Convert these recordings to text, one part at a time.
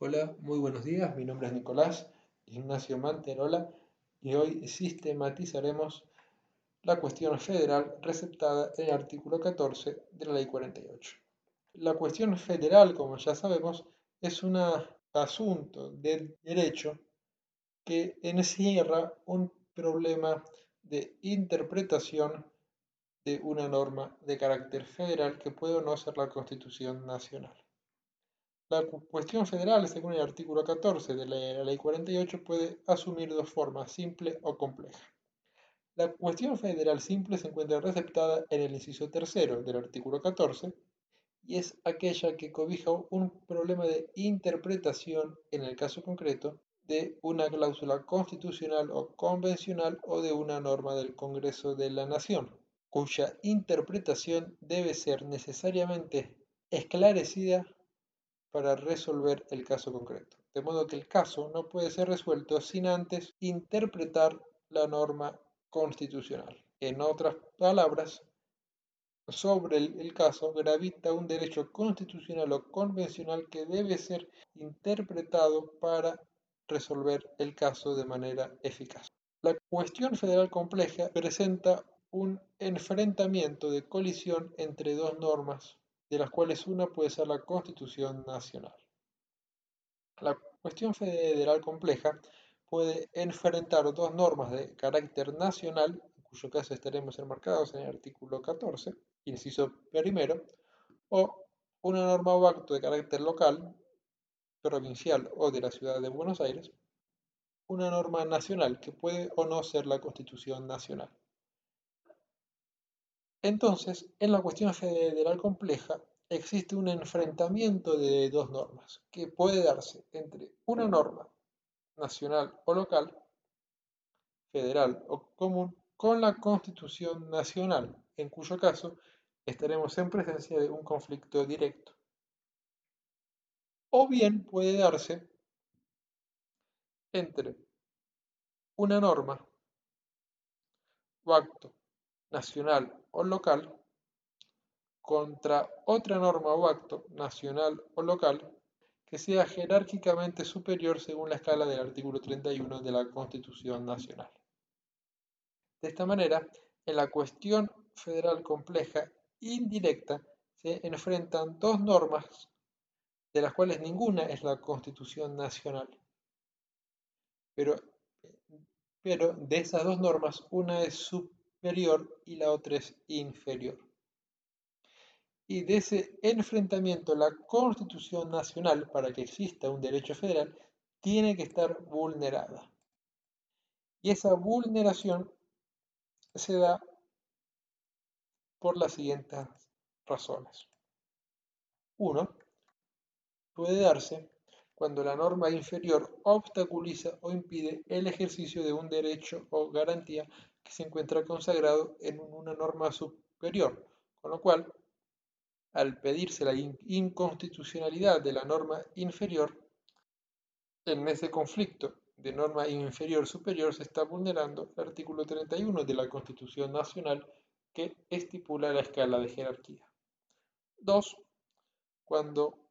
Hola, muy buenos días. Mi nombre es Nicolás Ignacio Manterola y hoy sistematizaremos la cuestión federal receptada en el artículo 14 de la Ley 48. La cuestión federal, como ya sabemos, es un asunto de derecho que encierra un problema de interpretación de una norma de carácter federal que puede o no ser la Constitución Nacional. La cuestión federal, según el artículo 14 de la Ley 48, puede asumir dos formas, simple o compleja. La cuestión federal simple se encuentra receptada en el inciso tercero del artículo 14 y es aquella que cobija un problema de interpretación, en el caso concreto, de una cláusula constitucional o convencional o de una norma del Congreso de la Nación, cuya interpretación debe ser necesariamente esclarecida para resolver el caso concreto. De modo que el caso no puede ser resuelto sin antes interpretar la norma constitucional. En otras palabras, sobre el, caso gravita un derecho constitucional o convencional que debe ser interpretado para resolver el caso de manera eficaz. La cuestión federal compleja presenta un enfrentamiento de colisión entre dos normas de las cuales una puede ser la Constitución Nacional. La cuestión federal compleja puede enfrentar dos normas de carácter nacional, en cuyo caso estaremos enmarcados en el artículo 14, inciso primero, o una norma o acto de carácter local, provincial o de la ciudad de Buenos Aires, una norma nacional que puede o no ser la Constitución Nacional. Entonces, en la cuestión federal compleja existe un enfrentamiento de dos normas que puede darse entre una norma nacional o local, federal o común, con la Constitución Nacional, en cuyo caso estaremos en presencia de un conflicto directo. O bien puede darse entre una norma o acto nacional o local contra otra norma o acto, nacional o local, que sea jerárquicamente superior según la escala del artículo 31 de la Constitución Nacional. De esta manera, en la cuestión federal compleja indirecta se enfrentan dos normas, de las cuales ninguna es la Constitución Nacional. Pero, pero de esas dos normas, una es superior superior y la otra es inferior. Y de ese enfrentamiento, la Constitución Nacional, para que exista un derecho federal, tiene que estar vulnerada. Y esa vulneración se da por las siguientes razones. Uno, puede darse cuando la norma inferior obstaculiza o impide el ejercicio de un derecho o garantía se encuentra consagrado en una norma superior, con lo cual, al pedirse la inconstitucionalidad de la norma inferior, en ese conflicto de norma inferior-superior se está vulnerando el artículo 31 de la Constitución Nacional que estipula la escala de jerarquía. 2. Cuando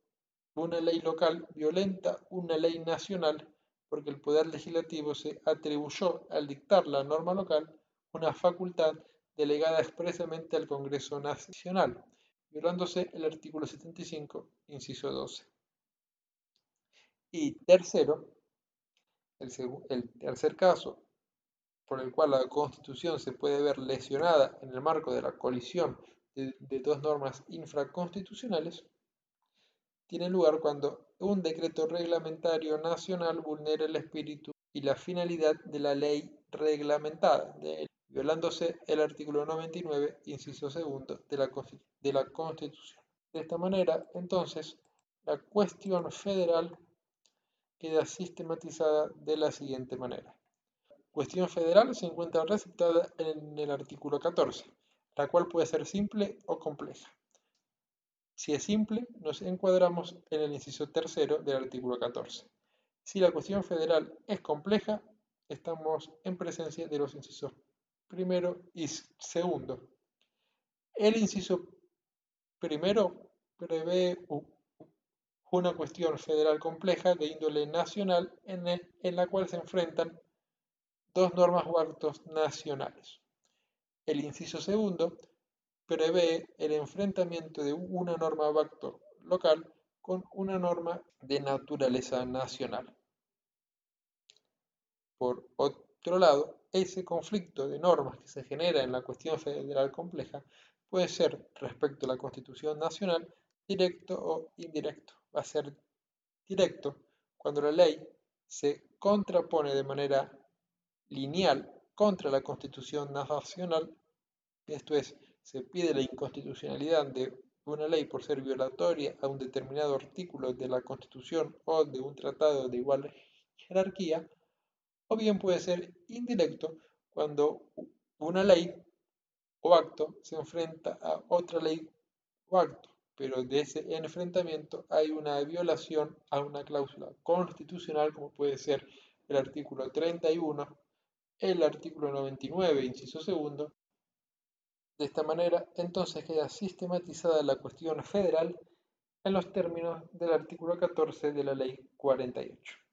una ley local violenta una ley nacional porque el Poder Legislativo se atribuyó al dictar la norma local una facultad delegada expresamente al Congreso Nacional, violándose el artículo 75, inciso 12. Y tercero, el, tercer caso por el cual la Constitución se puede ver lesionada en el marco de la colisión de, dos normas infraconstitucionales, tiene lugar cuando un decreto reglamentario nacional vulnera el espíritu y la finalidad de la ley reglamentada, violándose el artículo 99, inciso segundo de la, de la Constitución. De esta manera, entonces, la cuestión federal queda sistematizada de la siguiente manera. Cuestión federal se encuentra receptada en el artículo 14, la cual puede ser simple o compleja. Si es simple, nos encuadramos en el inciso tercero del artículo 14. Si la cuestión federal es compleja, estamos en presencia de los incisos primero y segundo. El inciso primero prevé una cuestión federal compleja de índole nacional en, la cual se enfrentan dos normas o actos nacionales. El inciso segundo prevé el enfrentamiento de una norma o acto local con una norma de naturaleza nacional. Por otro lado, ese conflicto de normas que se genera en la cuestión federal compleja puede ser respecto a la Constitución Nacional directo o indirecto. Va a ser directo cuando la ley se contrapone de manera lineal contra la Constitución Nacional, esto es, se pide la inconstitucionalidad de una ley por ser violatoria a un determinado artículo de la Constitución o de un tratado de igual jerarquía, o bien puede ser indirecto cuando una ley o acto se enfrenta a otra ley o acto, pero de ese enfrentamiento hay una violación a una cláusula constitucional como puede ser el artículo 31, el artículo 99, inciso segundo. De esta manera, entonces queda sistematizada la cuestión federal en los términos del artículo 14 de la ley 48.